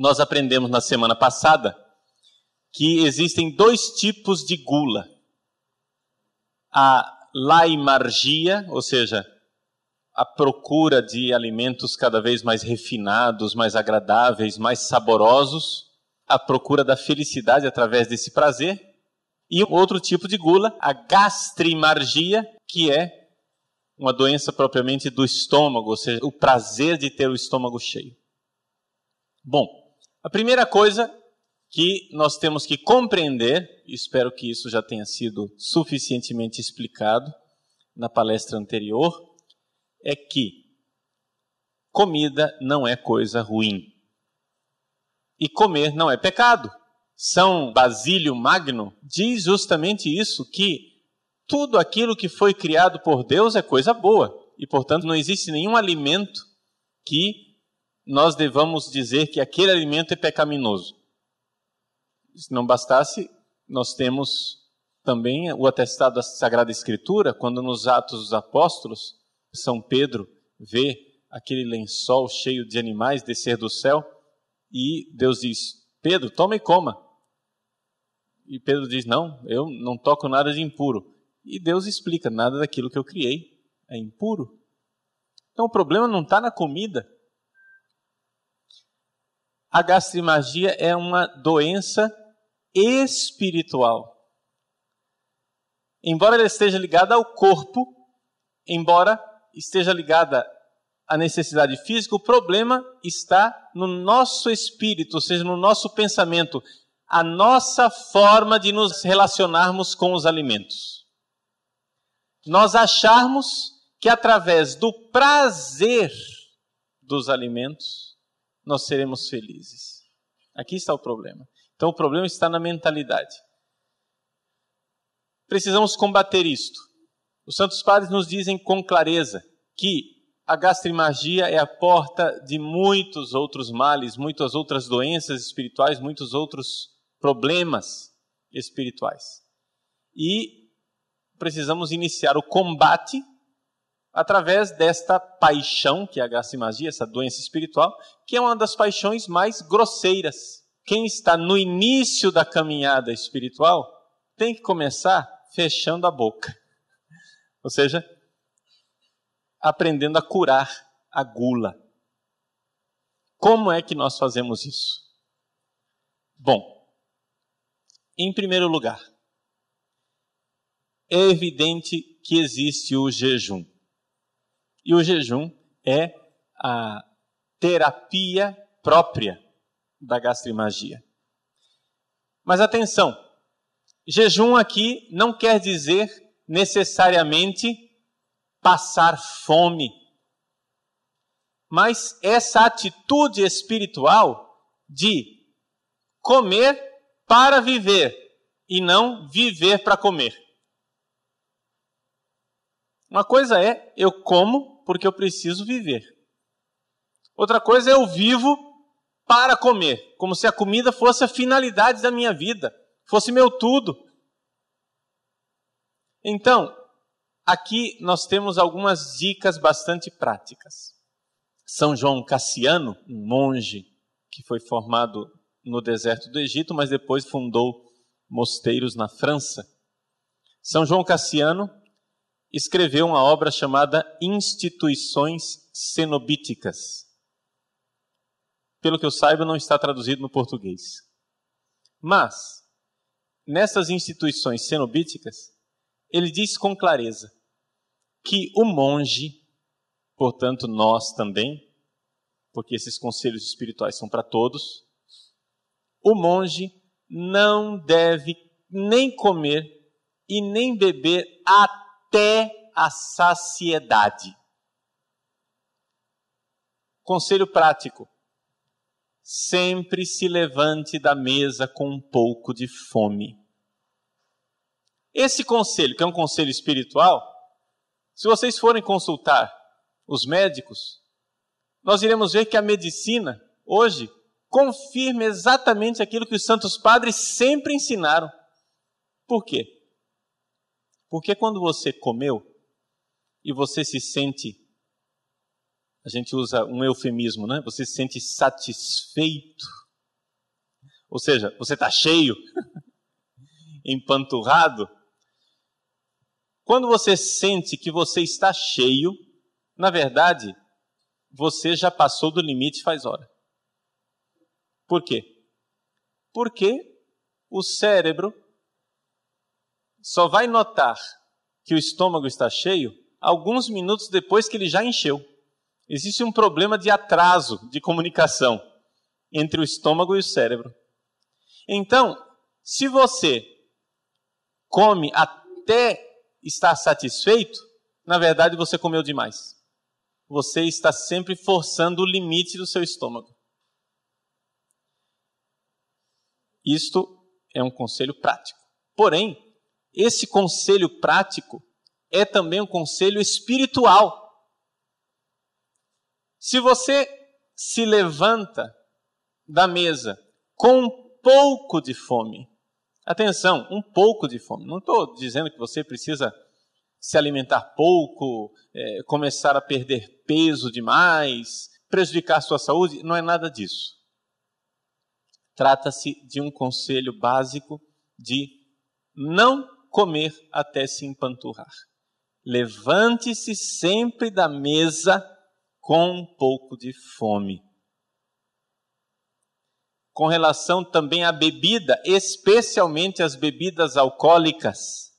nós aprendemos na semana passada que existem dois tipos de gula. A laimargia, ou seja, a procura de alimentos cada vez mais refinados, mais agradáveis, mais saborosos, a procura da felicidade através desse prazer, e outro tipo de gula, a gastrimargia, que é uma doença propriamente do estômago, ou seja, o prazer de ter o estômago cheio. Bom, a primeira coisa que nós temos que compreender, espero que isso já tenha sido suficientemente explicado na palestra anterior, é que comida não é coisa ruim. E comer não é pecado. São Basílio Magno diz justamente isso, que tudo aquilo que foi criado por Deus é coisa boa. E, portanto, não existe nenhum alimento que nós devamos dizer que aquele alimento é pecaminoso. Se não bastasse, nós temos também o atestado da Sagrada Escritura, quando nos Atos dos Apóstolos, São Pedro vê aquele lençol cheio de animais descer do céu e Deus diz: Pedro, toma e coma. E Pedro diz: Não, eu não toco nada de impuro. E Deus explica: Nada daquilo que eu criei é impuro. Então o problema não está na comida. A gastrimagia é uma doença espiritual. Embora ela esteja ligada ao corpo, embora esteja ligada à necessidade física, o problema está no nosso espírito, ou seja, no nosso pensamento, a nossa forma de nos relacionarmos com os alimentos. Nós acharmos que através do prazer dos alimentos nós seremos felizes. Aqui está o problema. Então o problema está na mentalidade. Precisamos combater isto. Os santos padres nos dizem com clareza que a gastrimagia é a porta de muitos outros males, muitas outras doenças espirituais, muitos outros problemas espirituais. E precisamos iniciar o combate através desta paixão, que é a gastrimagia, essa doença espiritual, que é uma das paixões mais grosseiras quem está no início da caminhada espiritual tem que começar fechando a boca. Ou seja, aprendendo a curar a gula. Como é que nós fazemos isso? Bom, em primeiro lugar, é evidente que existe o jejum. E o jejum é a terapia própria da gastrimagia. Mas atenção, jejum aqui não quer dizer necessariamente passar fome. Mas essa atitude espiritual de comer para viver e não viver para comer. Uma coisa é eu como porque eu preciso viver. Outra coisa é eu vivo para comer, como se a comida fosse a finalidade da minha vida, fosse meu tudo. Então, aqui nós temos algumas dicas bastante práticas. São João Cassiano, um monge que foi formado no deserto do Egito, mas depois fundou mosteiros na França. São João Cassiano escreveu uma obra chamada Instituições Cenobíticas pelo que eu saiba, não está traduzido no português. Mas, nessas instituições cenobíticas, ele diz com clareza que o monge, portanto nós também, porque esses conselhos espirituais são para todos, o monge não deve nem comer e nem beber até a saciedade. Conselho prático: sempre se levante da mesa com um pouco de fome. Esse conselho, que é um conselho espiritual, se vocês forem consultar os médicos, nós iremos ver que a medicina, hoje, confirma exatamente aquilo que os santos padres sempre ensinaram. Por quê? Porque quando você comeu e você se sente a gente usa um eufemismo, né? Você se sente satisfeito. Ou seja, você está cheio, empanturrado. Quando você sente que você está cheio, na verdade, você já passou do limite faz hora. Por quê? Porque o cérebro só vai notar que o estômago está cheio alguns minutos depois que ele já encheu. Existe um problema de atraso de comunicação entre o estômago e o cérebro. Então, se você come até estar satisfeito, na verdade você comeu demais. Você está sempre forçando o limite do seu estômago. Isto é um conselho prático. Porém, esse conselho prático é também um conselho espiritual. Se você se levanta da mesa com um pouco de fome, atenção, um pouco de fome, não estou dizendo que você precisa se alimentar pouco, é, começar a perder peso demais, prejudicar a sua saúde, não é nada disso. Trata-se de um conselho básico de não comer até se empanturrar. Levante-se sempre da mesa com um pouco de fome. Com relação também à bebida, especialmente as bebidas alcoólicas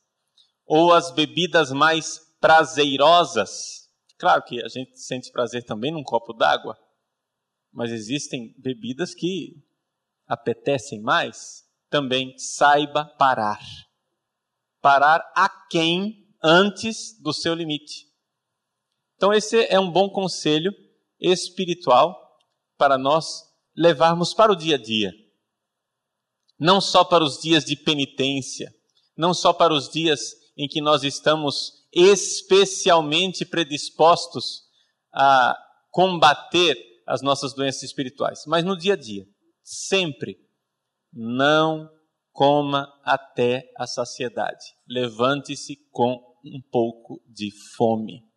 ou as bebidas mais prazerosas. Claro que a gente sente prazer também num copo d'água, mas existem bebidas que apetecem mais. Também saiba parar. Parar a quem antes do seu limite. Então, esse é um bom conselho espiritual para nós levarmos para o dia a dia. Não só para os dias de penitência, não só para os dias em que nós estamos especialmente predispostos a combater as nossas doenças espirituais, mas no dia a dia, sempre não coma até a saciedade. Levante-se com um pouco de fome.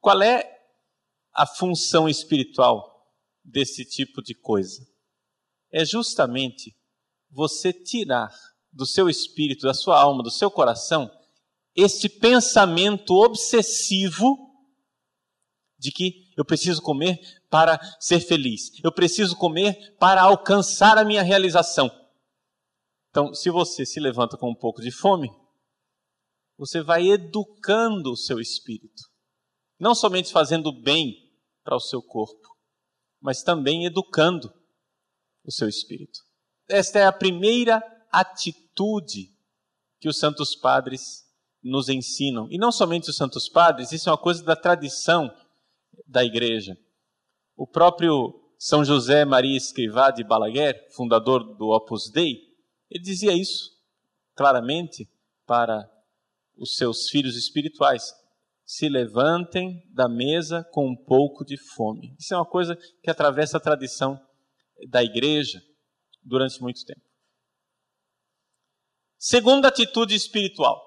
Qual é a função espiritual desse tipo de coisa? É justamente você tirar do seu espírito, da sua alma, do seu coração, este pensamento obsessivo de que eu preciso comer para ser feliz, eu preciso comer para alcançar a minha realização. Então, se você se levanta com um pouco de fome, você vai educando o seu espírito. Não somente fazendo bem para o seu corpo, mas também educando o seu espírito. Esta é a primeira atitude que os santos padres nos ensinam. E não somente os santos padres, isso é uma coisa da tradição da igreja. O próprio São José Maria Escrivá de Balaguer, fundador do Opus Dei, ele dizia isso claramente para os seus filhos espirituais. Se levantem da mesa com um pouco de fome. Isso é uma coisa que atravessa a tradição da igreja durante muito tempo. Segunda atitude espiritual: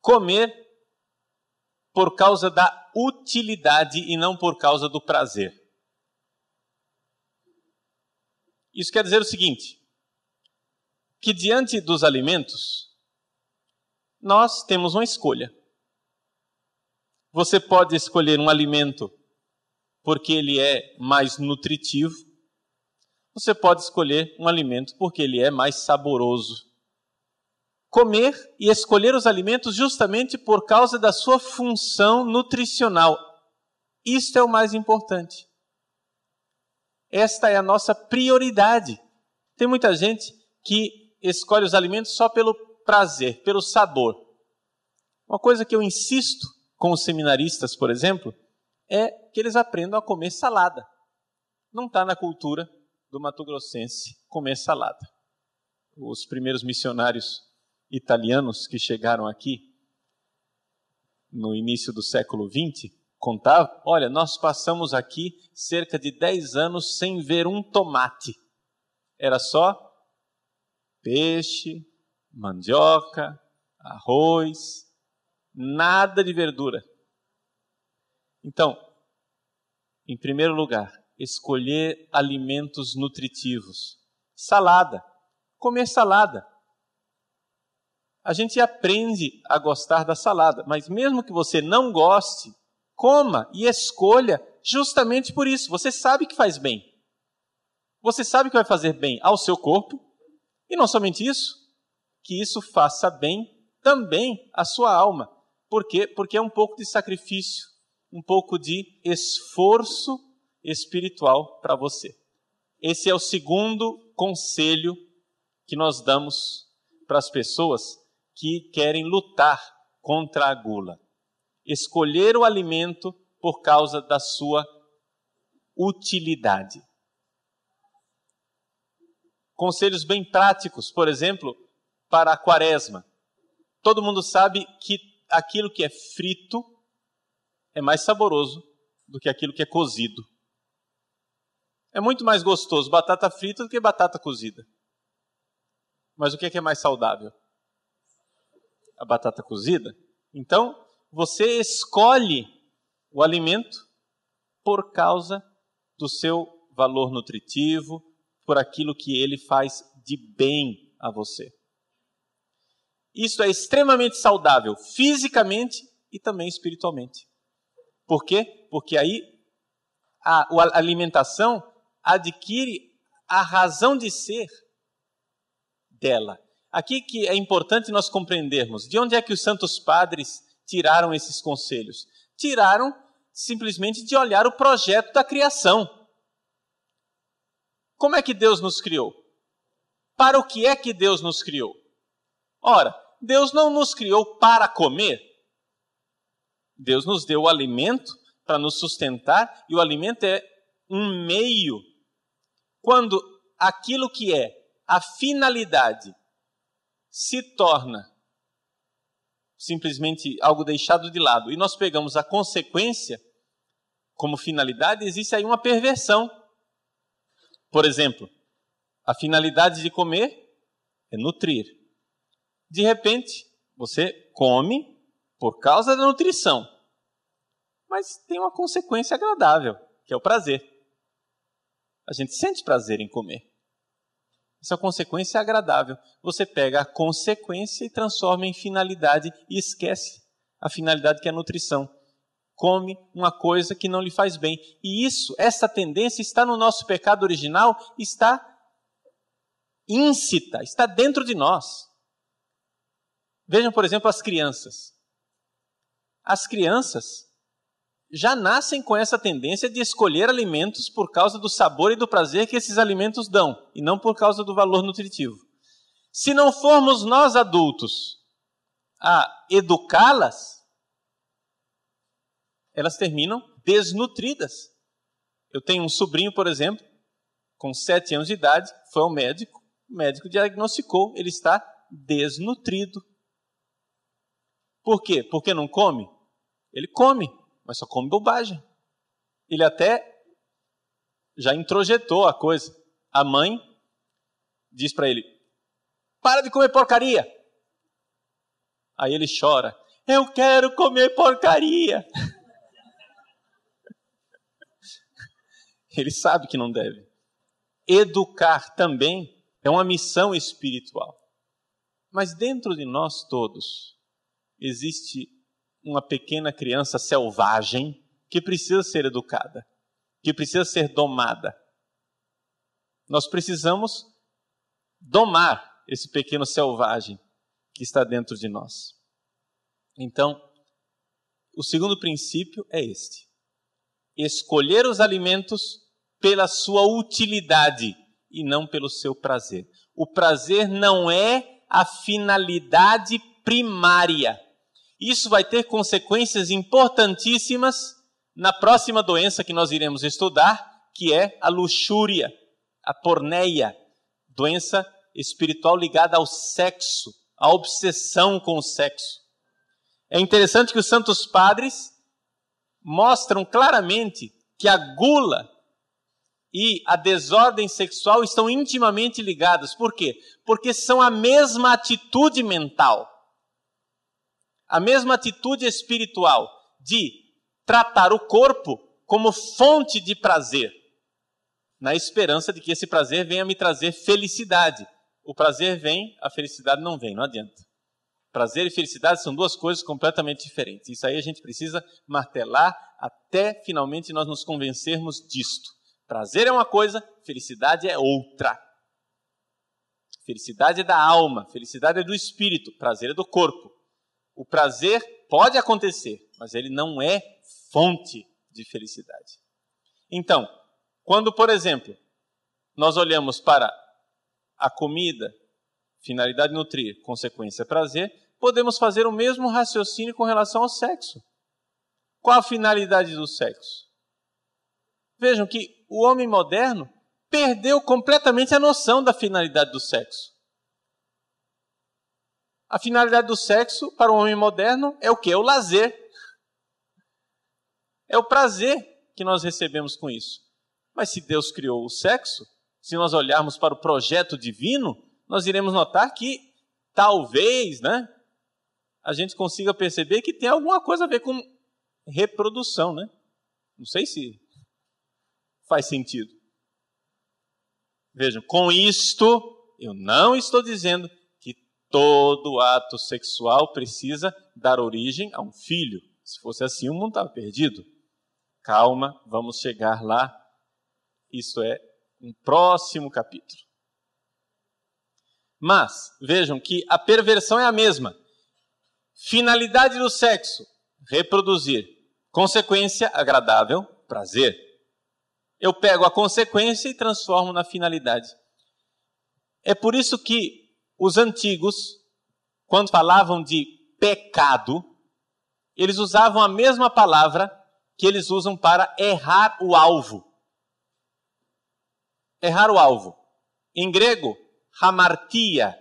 comer por causa da utilidade e não por causa do prazer. Isso quer dizer o seguinte: que diante dos alimentos, nós temos uma escolha. Você pode escolher um alimento porque ele é mais nutritivo, você pode escolher um alimento porque ele é mais saboroso. Comer e escolher os alimentos justamente por causa da sua função nutricional. Isto é o mais importante. Esta é a nossa prioridade. Tem muita gente que escolhe os alimentos só pelo prazer, pelo sabor. Uma coisa que eu insisto com os seminaristas, por exemplo, é que eles aprendam a comer salada. Não está na cultura do Mato Grossense comer salada. Os primeiros missionários italianos que chegaram aqui no início do século XX contavam: olha, nós passamos aqui cerca de 10 anos sem ver um tomate. Era só peixe, mandioca, arroz, Nada de verdura. Então, em primeiro lugar, escolher alimentos nutritivos. Salada. Comer salada. A gente aprende a gostar da salada, mas mesmo que você não goste, coma e escolha justamente por isso. Você sabe que faz bem. Você sabe que vai fazer bem ao seu corpo, e não somente isso, que isso faça bem também à sua alma. Por quê? Porque é um pouco de sacrifício, um pouco de esforço espiritual para você. Esse é o segundo conselho que nós damos para as pessoas que querem lutar contra a gula. Escolher o alimento por causa da sua utilidade. Conselhos bem práticos, por exemplo, para a quaresma. Todo mundo sabe que aquilo que é frito é mais saboroso do que aquilo que é cozido. É muito mais gostoso batata frita do que batata cozida. Mas o que é, que é mais saudável? A batata cozida. Então, você escolhe o alimento por causa do seu valor nutritivo, por aquilo que ele faz de bem a você. Isso é extremamente saudável fisicamente e também espiritualmente. Por quê? Porque aí a, a alimentação adquire a razão de ser dela. Aqui que é importante nós compreendermos de onde é que os santos padres tiraram esses conselhos. Tiraram simplesmente de olhar o projeto da criação. Como é que Deus nos criou? Para o que é que Deus nos criou? Ora, Deus não nos criou para comer. Deus nos deu o alimento para nos sustentar e o alimento é um meio. Quando aquilo que é a finalidade se torna simplesmente algo deixado de lado e nós pegamos a consequência como finalidade, existe aí uma perversão. Por exemplo, a finalidade de comer é nutrir. De repente, você come por causa da nutrição, mas tem uma consequência agradável, que é o prazer. A gente sente prazer em comer. Essa consequência é agradável. Você pega a consequência e transforma em finalidade e esquece a finalidade que é a nutrição. Come uma coisa que não lhe faz bem. E isso, essa tendência está no nosso pecado original, está íncita, está dentro de nós. Vejam, por exemplo, as crianças. As crianças já nascem com essa tendência de escolher alimentos por causa do sabor e do prazer que esses alimentos dão, e não por causa do valor nutritivo. Se não formos nós adultos a educá-las, elas terminam desnutridas. Eu tenho um sobrinho, por exemplo, com sete anos de idade, foi ao médico, o médico diagnosticou, ele está desnutrido. Por quê? Porque não come? Ele come, mas só come bobagem. Ele até já introjetou a coisa. A mãe diz para ele: Para de comer porcaria. Aí ele chora: Eu quero comer porcaria. ele sabe que não deve. Educar também é uma missão espiritual. Mas dentro de nós todos existe uma pequena criança selvagem que precisa ser educada, que precisa ser domada. Nós precisamos domar esse pequeno selvagem que está dentro de nós. Então, o segundo princípio é este: escolher os alimentos pela sua utilidade e não pelo seu prazer. O prazer não é a finalidade primária. Isso vai ter consequências importantíssimas na próxima doença que nós iremos estudar, que é a luxúria, a porneia, doença espiritual ligada ao sexo, à obsessão com o sexo. É interessante que os santos padres mostram claramente que a gula e a desordem sexual estão intimamente ligadas. Por quê? Porque são a mesma atitude mental. A mesma atitude espiritual de tratar o corpo como fonte de prazer, na esperança de que esse prazer venha me trazer felicidade. O prazer vem, a felicidade não vem, não adianta. Prazer e felicidade são duas coisas completamente diferentes. Isso aí a gente precisa martelar até finalmente nós nos convencermos disto. Prazer é uma coisa, felicidade é outra. Felicidade é da alma, felicidade é do espírito, prazer é do corpo. O prazer pode acontecer, mas ele não é fonte de felicidade. Então, quando, por exemplo, nós olhamos para a comida, finalidade nutrir, consequência prazer, podemos fazer o mesmo raciocínio com relação ao sexo. Qual a finalidade do sexo? Vejam que o homem moderno perdeu completamente a noção da finalidade do sexo. A finalidade do sexo para o homem moderno é o que? É o lazer. É o prazer que nós recebemos com isso. Mas se Deus criou o sexo, se nós olharmos para o projeto divino, nós iremos notar que talvez, né, a gente consiga perceber que tem alguma coisa a ver com reprodução, né? Não sei se faz sentido. Vejam, com isto, eu não estou dizendo todo ato sexual precisa dar origem a um filho. Se fosse assim, o mundo estava perdido. Calma, vamos chegar lá. Isso é um próximo capítulo. Mas, vejam que a perversão é a mesma. Finalidade do sexo: reproduzir. Consequência agradável, prazer eu pego a consequência e transformo na finalidade. É por isso que os antigos, quando falavam de pecado, eles usavam a mesma palavra que eles usam para errar o alvo. Errar o alvo. Em grego, hamartia,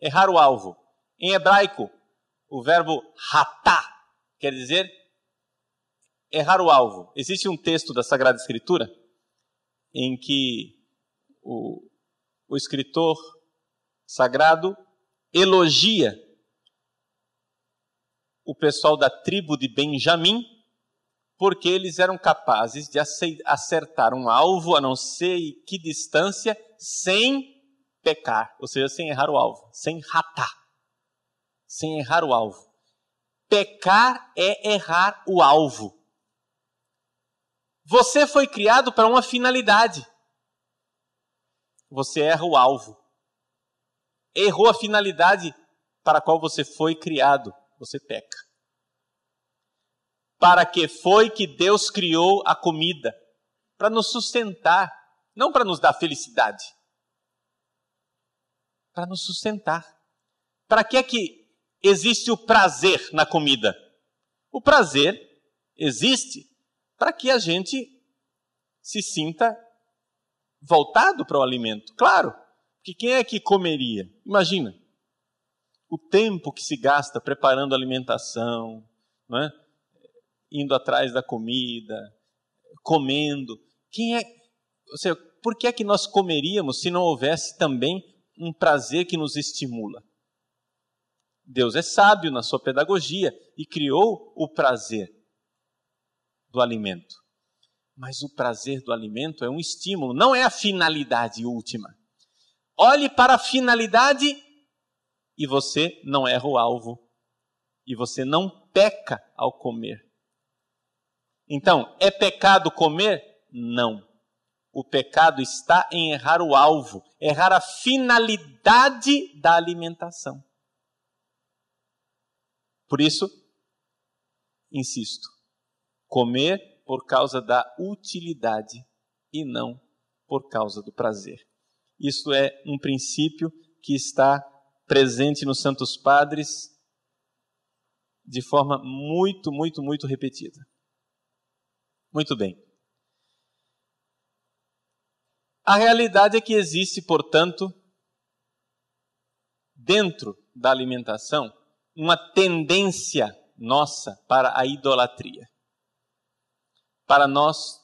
errar o alvo. Em hebraico, o verbo ratá, quer dizer errar o alvo. Existe um texto da Sagrada Escritura em que o, o escritor sagrado elogia o pessoal da tribo de Benjamim, porque eles eram capazes de acertar um alvo a não sei que distância sem pecar, ou seja, sem errar o alvo, sem ratar, sem errar o alvo. Pecar é errar o alvo. Você foi criado para uma finalidade. Você erra o alvo. Errou a finalidade para a qual você foi criado. Você peca. Para que foi que Deus criou a comida? Para nos sustentar, não para nos dar felicidade. Para nos sustentar. Para que é que existe o prazer na comida? O prazer existe para que a gente se sinta voltado para o alimento. Claro, que quem é que comeria? Imagina o tempo que se gasta preparando alimentação, é? indo atrás da comida, comendo. Quem é? Ou seja, por que é que nós comeríamos se não houvesse também um prazer que nos estimula? Deus é sábio na sua pedagogia e criou o prazer do alimento. Mas o prazer do alimento é um estímulo, não é a finalidade última. Olhe para a finalidade e você não erra o alvo. E você não peca ao comer. Então, é pecado comer? Não. O pecado está em errar o alvo, errar a finalidade da alimentação. Por isso, insisto, Comer por causa da utilidade e não por causa do prazer. Isso é um princípio que está presente nos Santos Padres de forma muito, muito, muito repetida. Muito bem. A realidade é que existe, portanto, dentro da alimentação, uma tendência nossa para a idolatria para nós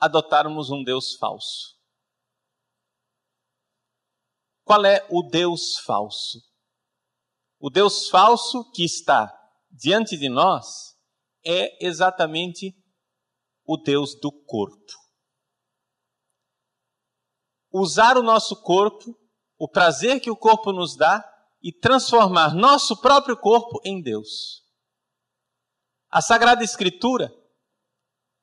adotarmos um Deus falso. Qual é o Deus falso? O Deus falso que está diante de nós é exatamente o Deus do corpo. Usar o nosso corpo, o prazer que o corpo nos dá, e transformar nosso próprio corpo em Deus. A Sagrada Escritura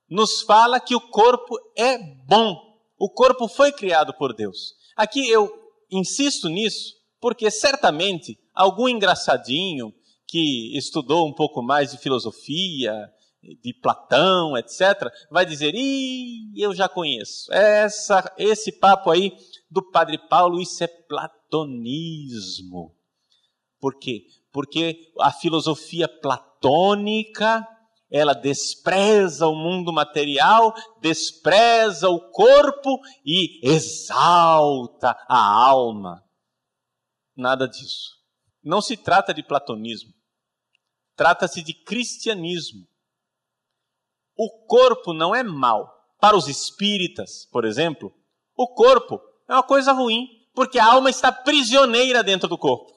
nos fala que o corpo é bom. O corpo foi criado por Deus. Aqui eu insisto nisso, porque certamente algum engraçadinho que estudou um pouco mais de filosofia, de Platão, etc., vai dizer: Ih, eu já conheço. Essa, esse papo aí do Padre Paulo, isso é platonismo. Por quê? Porque a filosofia platônica, ela despreza o mundo material, despreza o corpo e exalta a alma. Nada disso. Não se trata de platonismo. Trata-se de cristianismo. O corpo não é mal. Para os espíritas, por exemplo, o corpo é uma coisa ruim, porque a alma está prisioneira dentro do corpo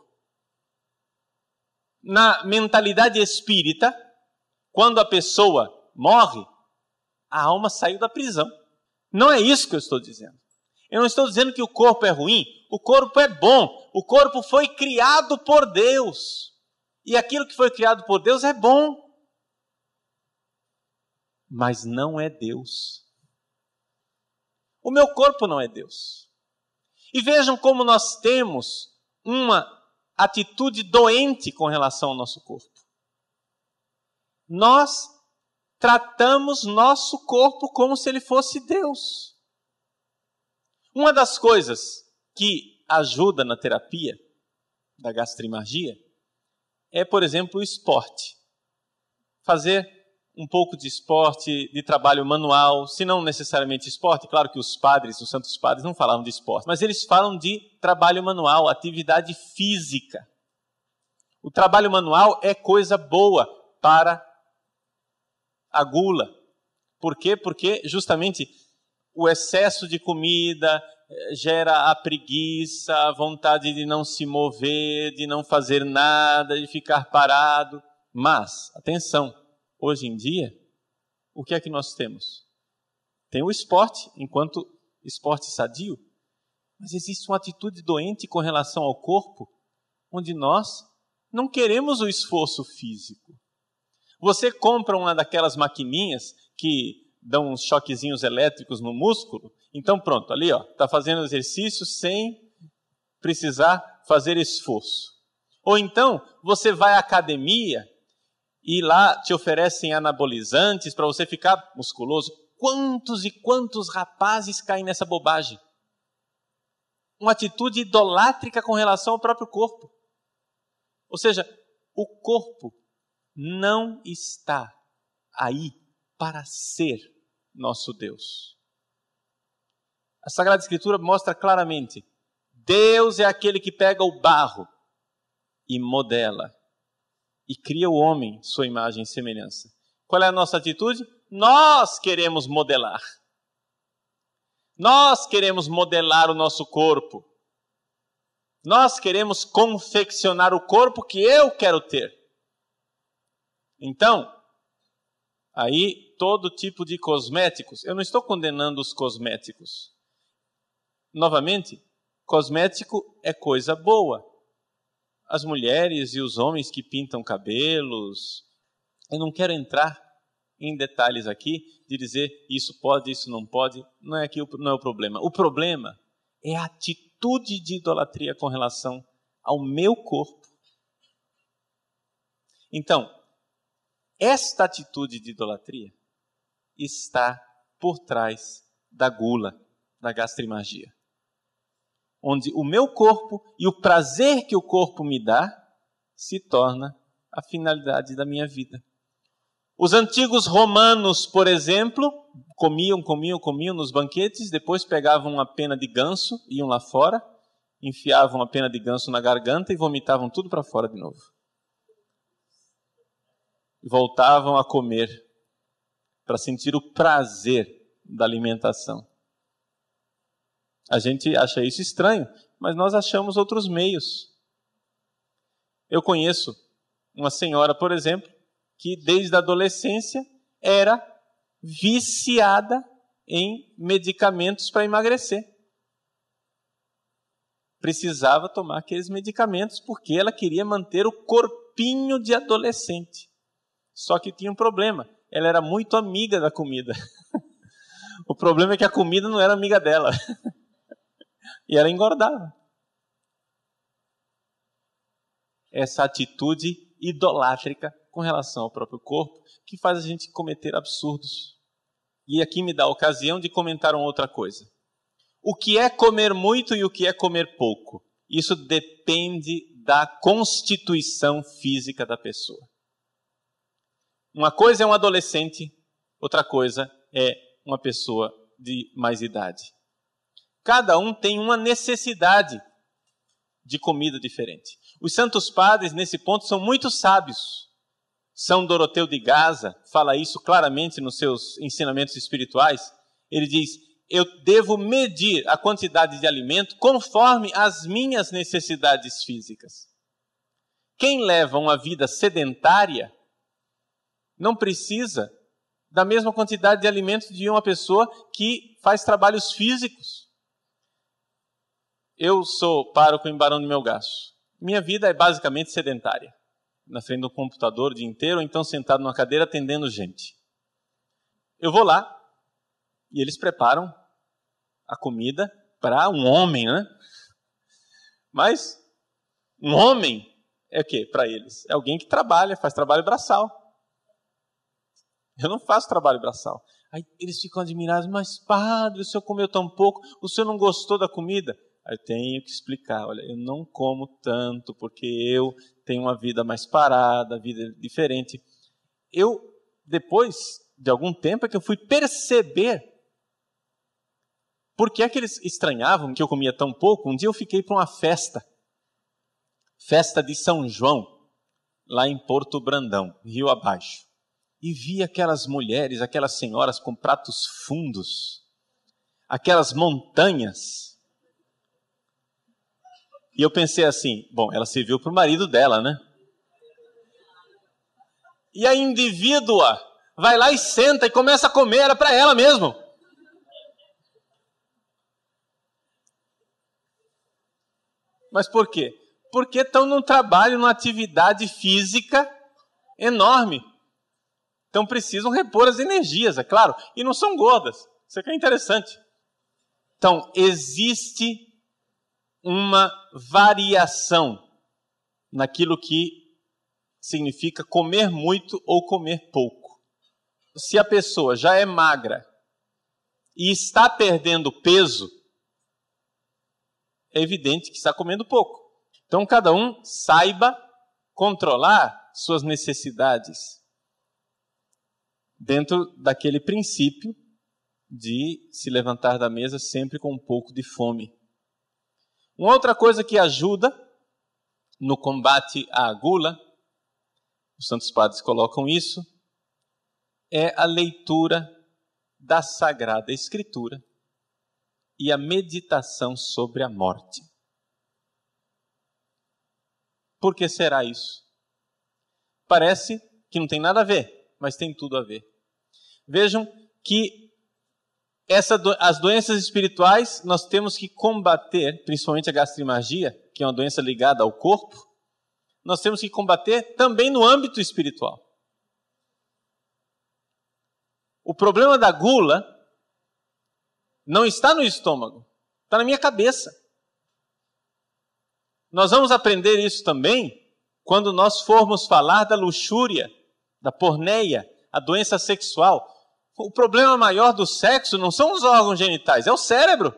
na mentalidade espírita, quando a pessoa morre, a alma saiu da prisão. Não é isso que eu estou dizendo. Eu não estou dizendo que o corpo é ruim, o corpo é bom, o corpo foi criado por Deus. E aquilo que foi criado por Deus é bom. Mas não é Deus. O meu corpo não é Deus. E vejam como nós temos uma atitude doente com relação ao nosso corpo. Nós tratamos nosso corpo como se ele fosse Deus. Uma das coisas que ajuda na terapia da gastrimagia é, por exemplo, o esporte. Fazer um pouco de esporte, de trabalho manual, se não necessariamente esporte, claro que os padres, os santos padres não falavam de esporte, mas eles falam de trabalho manual, atividade física. O trabalho manual é coisa boa para a gula. Por quê? Porque justamente o excesso de comida eh, gera a preguiça, a vontade de não se mover, de não fazer nada, de ficar parado. Mas, atenção, Hoje em dia, o que é que nós temos? Tem o esporte, enquanto esporte sadio, mas existe uma atitude doente com relação ao corpo, onde nós não queremos o esforço físico. Você compra uma daquelas maquininhas que dão uns choquezinhos elétricos no músculo, então pronto, ali ó, está fazendo exercício sem precisar fazer esforço. Ou então você vai à academia e lá te oferecem anabolizantes para você ficar musculoso. Quantos e quantos rapazes caem nessa bobagem? Uma atitude idolátrica com relação ao próprio corpo. Ou seja, o corpo não está aí para ser nosso Deus. A Sagrada Escritura mostra claramente: Deus é aquele que pega o barro e modela e cria o homem sua imagem e semelhança. Qual é a nossa atitude? Nós queremos modelar. Nós queremos modelar o nosso corpo. Nós queremos confeccionar o corpo que eu quero ter. Então, aí todo tipo de cosméticos, eu não estou condenando os cosméticos. Novamente, cosmético é coisa boa as mulheres e os homens que pintam cabelos. Eu não quero entrar em detalhes aqui de dizer isso pode, isso não pode. Não é aqui não é o problema. O problema é a atitude de idolatria com relação ao meu corpo. Então, esta atitude de idolatria está por trás da gula, da gastrimagia onde o meu corpo e o prazer que o corpo me dá se torna a finalidade da minha vida. Os antigos romanos, por exemplo, comiam, comiam, comiam nos banquetes, depois pegavam uma pena de ganso, iam lá fora, enfiavam a pena de ganso na garganta e vomitavam tudo para fora de novo. Voltavam a comer para sentir o prazer da alimentação. A gente acha isso estranho, mas nós achamos outros meios. Eu conheço uma senhora, por exemplo, que desde a adolescência era viciada em medicamentos para emagrecer. Precisava tomar aqueles medicamentos porque ela queria manter o corpinho de adolescente. Só que tinha um problema, ela era muito amiga da comida. o problema é que a comida não era amiga dela. e ela engordava. Essa atitude idolátrica com relação ao próprio corpo que faz a gente cometer absurdos. E aqui me dá a ocasião de comentar uma outra coisa. O que é comer muito e o que é comer pouco? Isso depende da constituição física da pessoa. Uma coisa é um adolescente, outra coisa é uma pessoa de mais idade. Cada um tem uma necessidade de comida diferente. Os santos padres, nesse ponto, são muito sábios. São Doroteu de Gaza fala isso claramente nos seus ensinamentos espirituais. Ele diz: Eu devo medir a quantidade de alimento conforme as minhas necessidades físicas. Quem leva uma vida sedentária não precisa da mesma quantidade de alimento de uma pessoa que faz trabalhos físicos. Eu sou pároco em Barão do Melgaço. Minha vida é basicamente sedentária. Na frente do computador o dia inteiro, ou então sentado numa cadeira atendendo gente. Eu vou lá e eles preparam a comida para um homem, né? Mas um homem é o quê para eles? É alguém que trabalha, faz trabalho braçal. Eu não faço trabalho braçal. Aí eles ficam admirados, mas padre, o senhor comeu tão pouco, o senhor não gostou da comida? eu tenho que explicar, olha, eu não como tanto porque eu tenho uma vida mais parada, vida diferente. Eu depois de algum tempo é que eu fui perceber por que é que eles estranhavam que eu comia tão pouco. Um dia eu fiquei para uma festa, festa de São João, lá em Porto Brandão, Rio abaixo, e vi aquelas mulheres, aquelas senhoras com pratos fundos, aquelas montanhas e eu pensei assim: bom, ela serviu para o marido dela, né? E a indivídua vai lá e senta e começa a comer, era para ela mesmo. Mas por quê? Porque estão num trabalho, numa atividade física enorme. Então precisam repor as energias, é claro. E não são gordas. Isso aqui é interessante. Então, existe uma variação naquilo que significa comer muito ou comer pouco. Se a pessoa já é magra e está perdendo peso, é evidente que está comendo pouco. Então, cada um saiba controlar suas necessidades dentro daquele princípio de se levantar da mesa sempre com um pouco de fome. Uma outra coisa que ajuda no combate à gula, os santos padres colocam isso, é a leitura da Sagrada Escritura e a meditação sobre a morte. Por que será isso? Parece que não tem nada a ver, mas tem tudo a ver. Vejam que essa, as doenças espirituais nós temos que combater, principalmente a gastrimagia, que é uma doença ligada ao corpo, nós temos que combater também no âmbito espiritual. O problema da gula não está no estômago, está na minha cabeça. Nós vamos aprender isso também quando nós formos falar da luxúria, da porneia, a doença sexual. O problema maior do sexo não são os órgãos genitais, é o cérebro.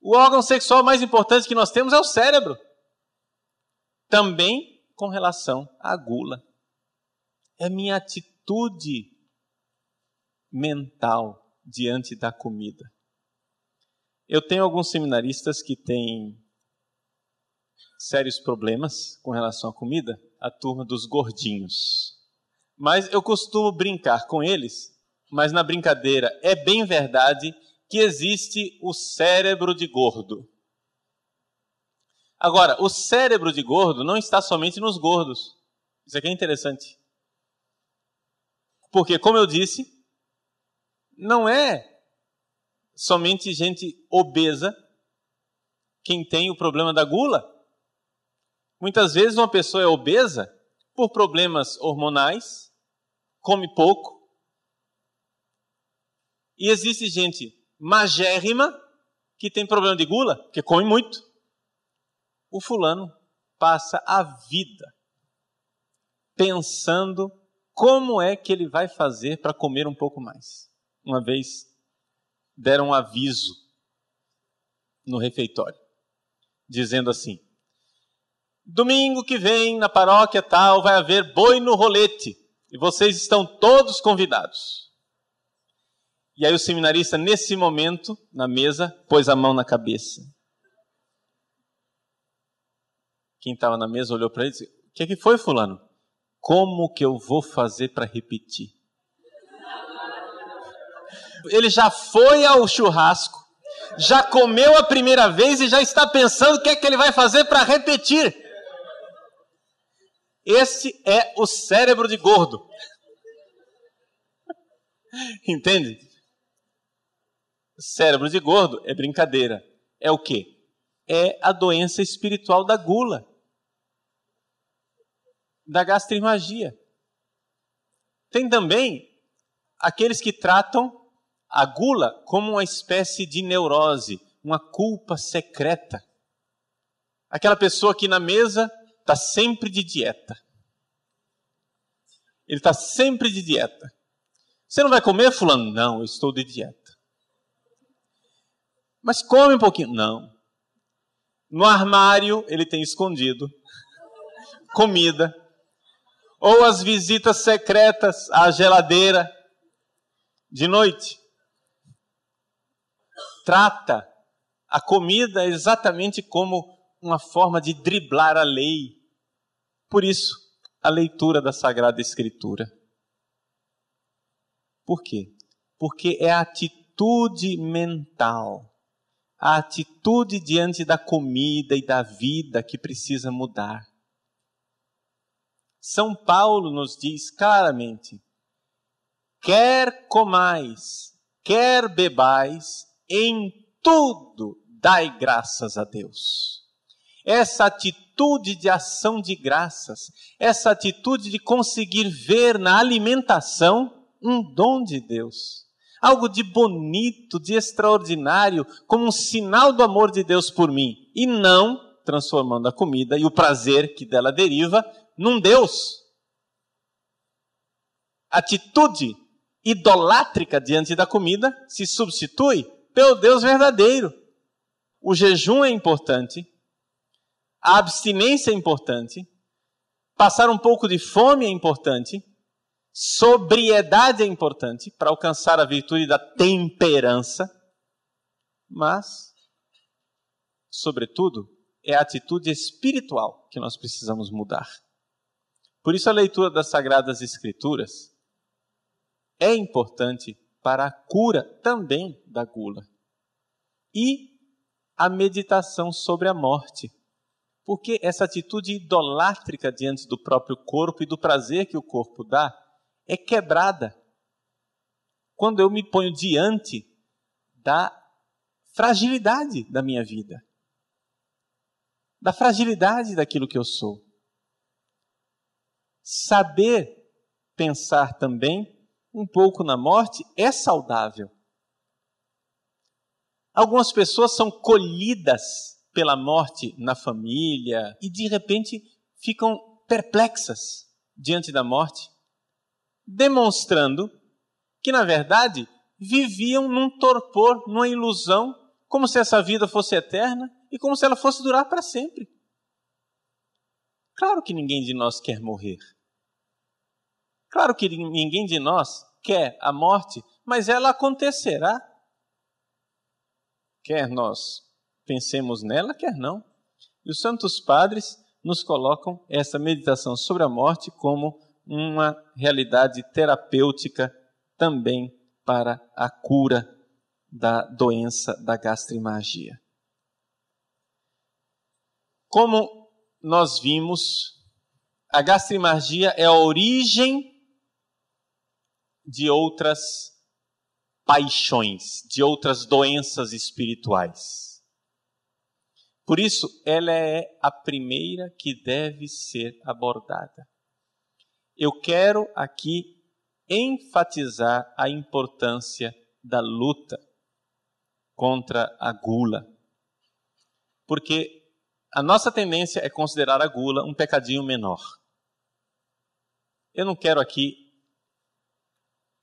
O órgão sexual mais importante que nós temos é o cérebro. Também com relação à gula. É minha atitude mental diante da comida. Eu tenho alguns seminaristas que têm sérios problemas com relação à comida, a turma dos gordinhos. Mas eu costumo brincar com eles, mas na brincadeira é bem verdade que existe o cérebro de gordo. Agora, o cérebro de gordo não está somente nos gordos. Isso aqui é interessante. Porque, como eu disse, não é somente gente obesa quem tem o problema da gula. Muitas vezes uma pessoa é obesa por problemas hormonais, come pouco. E existe gente magérrima que tem problema de gula, que come muito. O fulano passa a vida pensando como é que ele vai fazer para comer um pouco mais. Uma vez deram um aviso no refeitório, dizendo assim: Domingo que vem, na paróquia tal, vai haver boi no rolete, e vocês estão todos convidados. E aí o seminarista, nesse momento, na mesa, pôs a mão na cabeça. Quem estava na mesa olhou para ele e disse: O que, é que foi, Fulano? Como que eu vou fazer para repetir? Ele já foi ao churrasco, já comeu a primeira vez e já está pensando o que é que ele vai fazer para repetir. Esse é o cérebro de gordo. Entende? Cérebro de gordo é brincadeira. É o quê? É a doença espiritual da gula da gastrimagia. Tem também aqueles que tratam a gula como uma espécie de neurose, uma culpa secreta. Aquela pessoa que na mesa está sempre de dieta. Ele está sempre de dieta. Você não vai comer, fulano? Não, eu estou de dieta. Mas come um pouquinho. Não. No armário ele tem escondido comida ou as visitas secretas à geladeira de noite. Trata a comida exatamente como uma forma de driblar a lei. Por isso, a leitura da Sagrada Escritura. Por quê? Porque é a atitude mental, a atitude diante da comida e da vida que precisa mudar. São Paulo nos diz claramente: quer comais, quer bebais, em tudo dai graças a Deus. Essa atitude de ação de graças, essa atitude de conseguir ver na alimentação um dom de Deus, algo de bonito, de extraordinário, como um sinal do amor de Deus por mim, e não transformando a comida e o prazer que dela deriva num Deus. Atitude idolátrica diante da comida se substitui pelo Deus verdadeiro. O jejum é importante, a abstinência é importante, passar um pouco de fome é importante, sobriedade é importante para alcançar a virtude da temperança, mas, sobretudo, é a atitude espiritual que nós precisamos mudar. Por isso, a leitura das Sagradas Escrituras é importante para a cura também da gula. E a meditação sobre a morte. Porque essa atitude idolátrica diante do próprio corpo e do prazer que o corpo dá é quebrada quando eu me ponho diante da fragilidade da minha vida, da fragilidade daquilo que eu sou saber pensar também um pouco na morte é saudável. Algumas pessoas são colhidas pela morte na família e de repente ficam perplexas diante da morte, demonstrando que na verdade viviam num torpor, numa ilusão, como se essa vida fosse eterna e como se ela fosse durar para sempre. Claro que ninguém de nós quer morrer. Claro que ninguém de nós quer a morte, mas ela acontecerá. Quer nós pensemos nela, quer não. E os santos padres nos colocam essa meditação sobre a morte como uma realidade terapêutica também para a cura da doença da gastrimagia. Como nós vimos, a gastrimargia é a origem de outras paixões, de outras doenças espirituais. Por isso, ela é a primeira que deve ser abordada. Eu quero aqui enfatizar a importância da luta contra a gula. Porque a nossa tendência é considerar a gula um pecadinho menor. Eu não quero aqui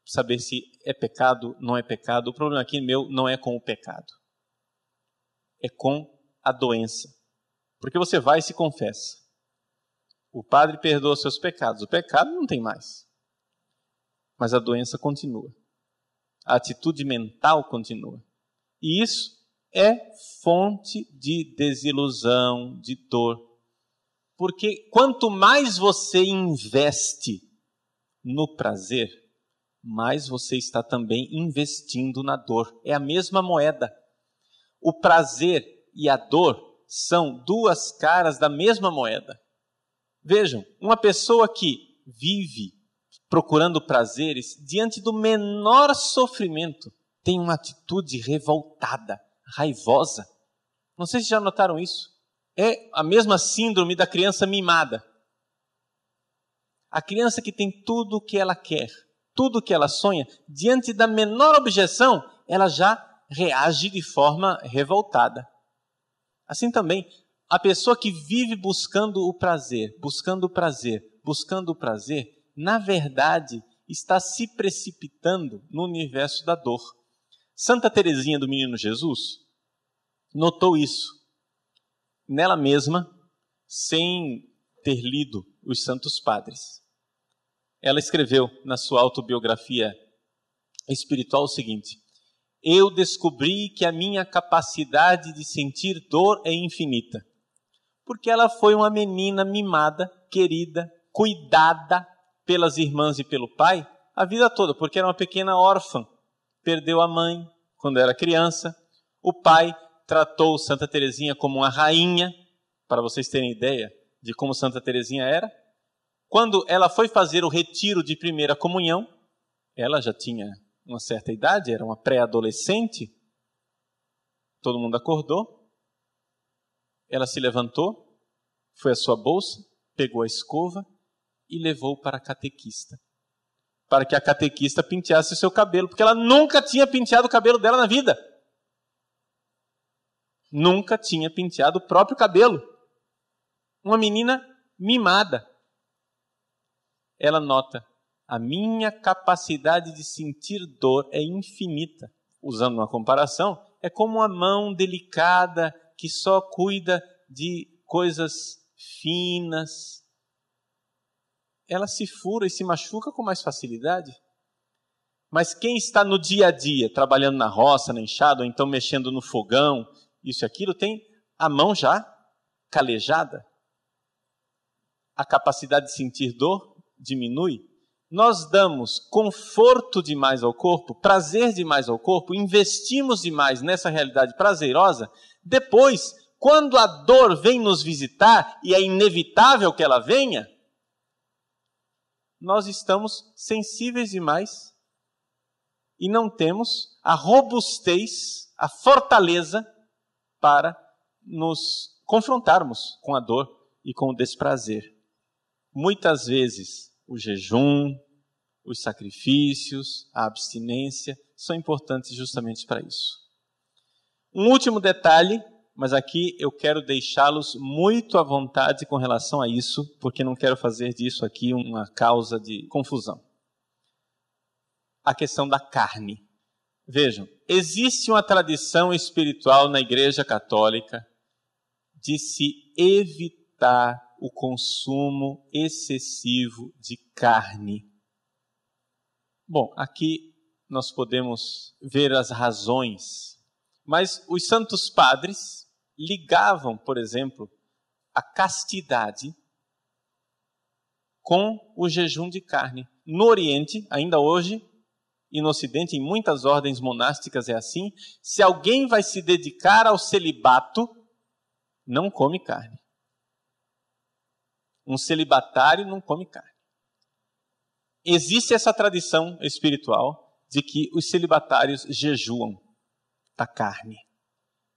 saber se é pecado, não é pecado. O problema aqui meu não é com o pecado. É com a doença. Porque você vai e se confessa. O padre perdoa seus pecados. O pecado não tem mais. Mas a doença continua. A atitude mental continua. E isso é fonte de desilusão, de dor. Porque quanto mais você investe no prazer, mais você está também investindo na dor. É a mesma moeda. O prazer e a dor são duas caras da mesma moeda. Vejam, uma pessoa que vive procurando prazeres diante do menor sofrimento tem uma atitude revoltada, raivosa. Não sei se já notaram isso. É a mesma síndrome da criança mimada. A criança que tem tudo o que ela quer, tudo o que ela sonha, diante da menor objeção, ela já reage de forma revoltada. Assim também, a pessoa que vive buscando o prazer, buscando o prazer, buscando o prazer, na verdade, está se precipitando no universo da dor. Santa Teresinha do Menino Jesus notou isso nela mesma, sem ter lido os Santos Padres. Ela escreveu na sua autobiografia espiritual o seguinte: Eu descobri que a minha capacidade de sentir dor é infinita, porque ela foi uma menina mimada, querida, cuidada pelas irmãs e pelo pai a vida toda, porque era uma pequena órfã perdeu a mãe quando era criança. O pai tratou Santa Teresinha como uma rainha, para vocês terem ideia de como Santa Teresinha era. Quando ela foi fazer o retiro de primeira comunhão, ela já tinha uma certa idade, era uma pré-adolescente. Todo mundo acordou. Ela se levantou, foi à sua bolsa, pegou a escova e levou para a catequista para que a catequista penteasse seu cabelo, porque ela nunca tinha penteado o cabelo dela na vida. Nunca tinha penteado o próprio cabelo. Uma menina mimada. Ela nota: a minha capacidade de sentir dor é infinita. Usando uma comparação, é como uma mão delicada que só cuida de coisas finas, ela se fura e se machuca com mais facilidade. Mas quem está no dia a dia, trabalhando na roça, na enxada, ou então mexendo no fogão, isso e aquilo, tem a mão já calejada. A capacidade de sentir dor diminui. Nós damos conforto demais ao corpo, prazer demais ao corpo, investimos demais nessa realidade prazerosa. Depois, quando a dor vem nos visitar, e é inevitável que ela venha, nós estamos sensíveis demais e não temos a robustez, a fortaleza para nos confrontarmos com a dor e com o desprazer. Muitas vezes o jejum, os sacrifícios, a abstinência são importantes justamente para isso. Um último detalhe mas aqui eu quero deixá-los muito à vontade com relação a isso, porque não quero fazer disso aqui uma causa de confusão. A questão da carne. Vejam, existe uma tradição espiritual na Igreja Católica de se evitar o consumo excessivo de carne. Bom, aqui nós podemos ver as razões, mas os santos padres ligavam, por exemplo, a castidade com o jejum de carne. No Oriente, ainda hoje, e no Ocidente, em muitas ordens monásticas é assim: se alguém vai se dedicar ao celibato, não come carne. Um celibatário não come carne. Existe essa tradição espiritual de que os celibatários jejuam da carne.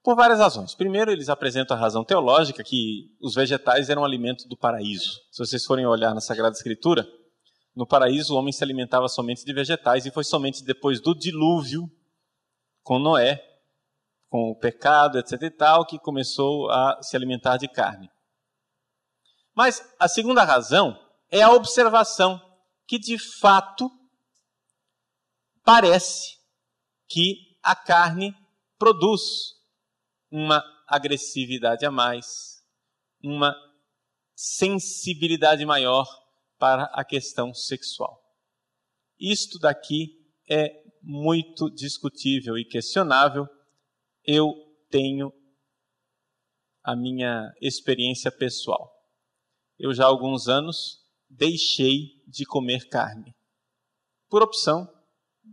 Por várias razões. Primeiro, eles apresentam a razão teológica que os vegetais eram alimento do paraíso. Se vocês forem olhar na Sagrada Escritura, no paraíso o homem se alimentava somente de vegetais e foi somente depois do dilúvio com Noé, com o pecado, etc e tal, que começou a se alimentar de carne. Mas a segunda razão é a observação que de fato parece que a carne produz uma agressividade a mais, uma sensibilidade maior para a questão sexual. Isto daqui é muito discutível e questionável. Eu tenho a minha experiência pessoal eu já há alguns anos deixei de comer carne. Por opção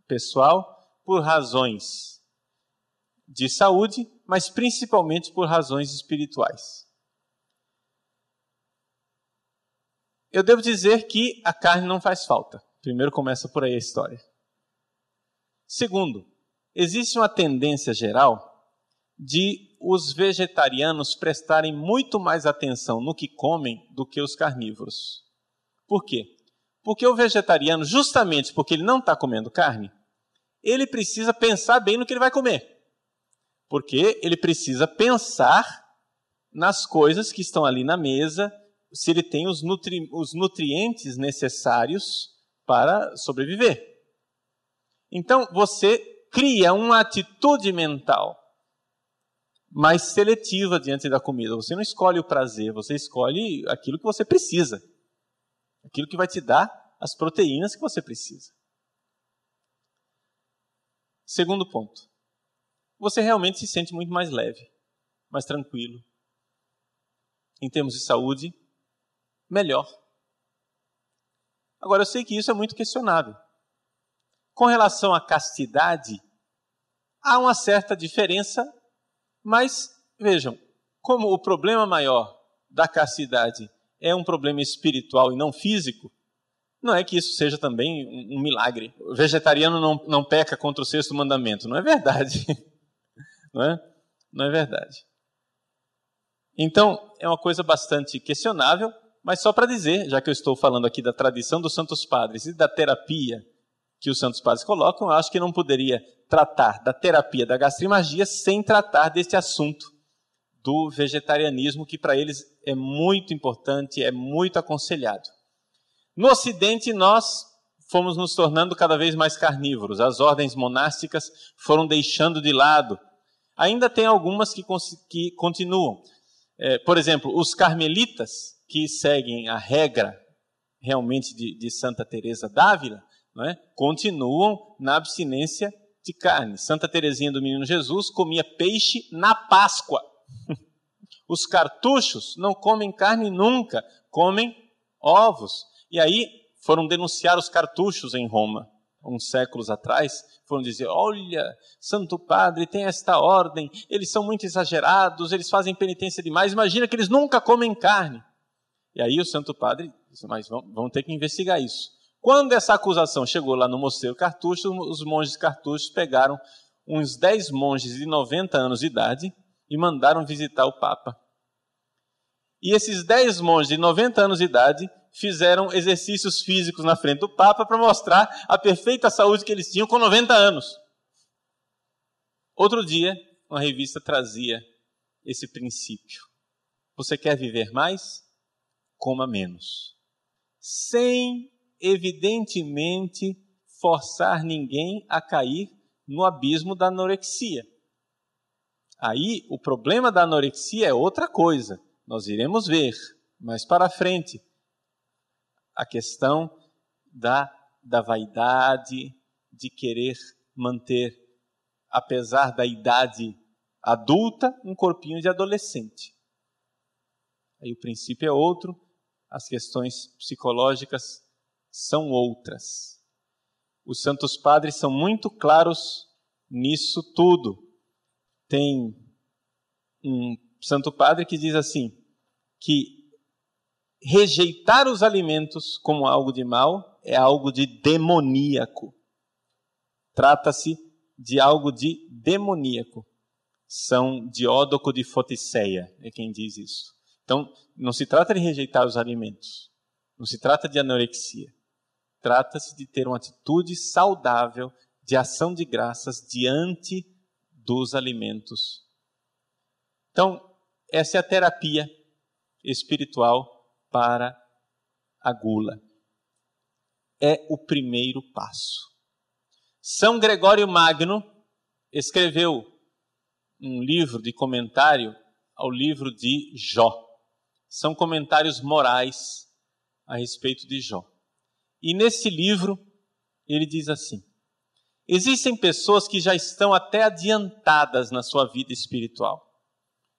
pessoal, por razões de saúde, mas principalmente por razões espirituais. Eu devo dizer que a carne não faz falta. Primeiro começa por aí a história. Segundo, existe uma tendência geral de os vegetarianos prestarem muito mais atenção no que comem do que os carnívoros. Por quê? Porque o vegetariano, justamente porque ele não está comendo carne, ele precisa pensar bem no que ele vai comer. Porque ele precisa pensar nas coisas que estão ali na mesa, se ele tem os, nutri os nutrientes necessários para sobreviver. Então, você cria uma atitude mental mais seletiva diante da comida. Você não escolhe o prazer, você escolhe aquilo que você precisa. Aquilo que vai te dar as proteínas que você precisa. Segundo ponto. Você realmente se sente muito mais leve, mais tranquilo. Em termos de saúde, melhor. Agora, eu sei que isso é muito questionável. Com relação à castidade, há uma certa diferença mas, vejam, como o problema maior da castidade é um problema espiritual e não físico, não é que isso seja também um, um milagre. O vegetariano não, não peca contra o sexto mandamento. Não é verdade. Não é? Não é verdade. Então, é uma coisa bastante questionável, mas só para dizer, já que eu estou falando aqui da tradição dos Santos Padres e da terapia que os Santos Padres colocam, eu acho que não poderia tratar da terapia da gastrimagia sem tratar deste assunto do vegetarianismo, que para eles é muito importante, é muito aconselhado. No Ocidente, nós fomos nos tornando cada vez mais carnívoros, as ordens monásticas foram deixando de lado. Ainda tem algumas que, que continuam. É, por exemplo, os carmelitas, que seguem a regra realmente de, de Santa Teresa d'Ávila, é? continuam na abstinência de carne. Santa Teresinha do Menino Jesus comia peixe na Páscoa. Os cartuchos não comem carne nunca, comem ovos. E aí foram denunciar os cartuchos em Roma, uns séculos atrás. Foram dizer: Olha, Santo Padre tem esta ordem, eles são muito exagerados, eles fazem penitência demais. Imagina que eles nunca comem carne. E aí o Santo Padre disse: Mas vamos ter que investigar isso. Quando essa acusação chegou lá no Mosteiro Cartucho, os monges cartuchos pegaram uns 10 monges de 90 anos de idade e mandaram visitar o Papa. E esses 10 monges de 90 anos de idade fizeram exercícios físicos na frente do Papa para mostrar a perfeita saúde que eles tinham com 90 anos. Outro dia, uma revista trazia esse princípio. Você quer viver mais? Coma menos. Sem evidentemente forçar ninguém a cair no abismo da anorexia. Aí o problema da anorexia é outra coisa. Nós iremos ver mais para frente a questão da, da vaidade, de querer manter, apesar da idade adulta, um corpinho de adolescente. Aí o princípio é outro, as questões psicológicas são outras. Os santos padres são muito claros nisso tudo. Tem um santo padre que diz assim: que rejeitar os alimentos como algo de mal é algo de demoníaco. Trata-se de algo de demoníaco. São Diódoco de Foticeia, é quem diz isso. Então, não se trata de rejeitar os alimentos. Não se trata de anorexia. Trata-se de ter uma atitude saudável de ação de graças diante dos alimentos. Então, essa é a terapia espiritual para a gula. É o primeiro passo. São Gregório Magno escreveu um livro de comentário ao livro de Jó. São comentários morais a respeito de Jó. E nesse livro, ele diz assim: Existem pessoas que já estão até adiantadas na sua vida espiritual.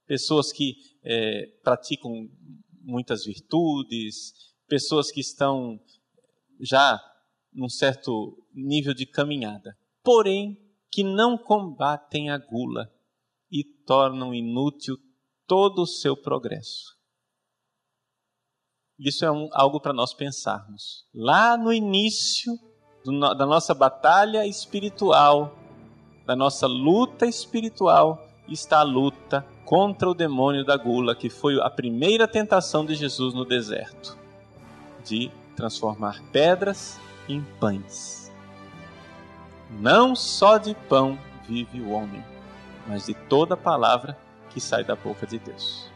Pessoas que é, praticam muitas virtudes, pessoas que estão já num certo nível de caminhada, porém que não combatem a gula e tornam inútil todo o seu progresso. Isso é um, algo para nós pensarmos. Lá no início do, da nossa batalha espiritual, da nossa luta espiritual, está a luta contra o demônio da gula, que foi a primeira tentação de Jesus no deserto de transformar pedras em pães. Não só de pão vive o homem, mas de toda palavra que sai da boca de Deus.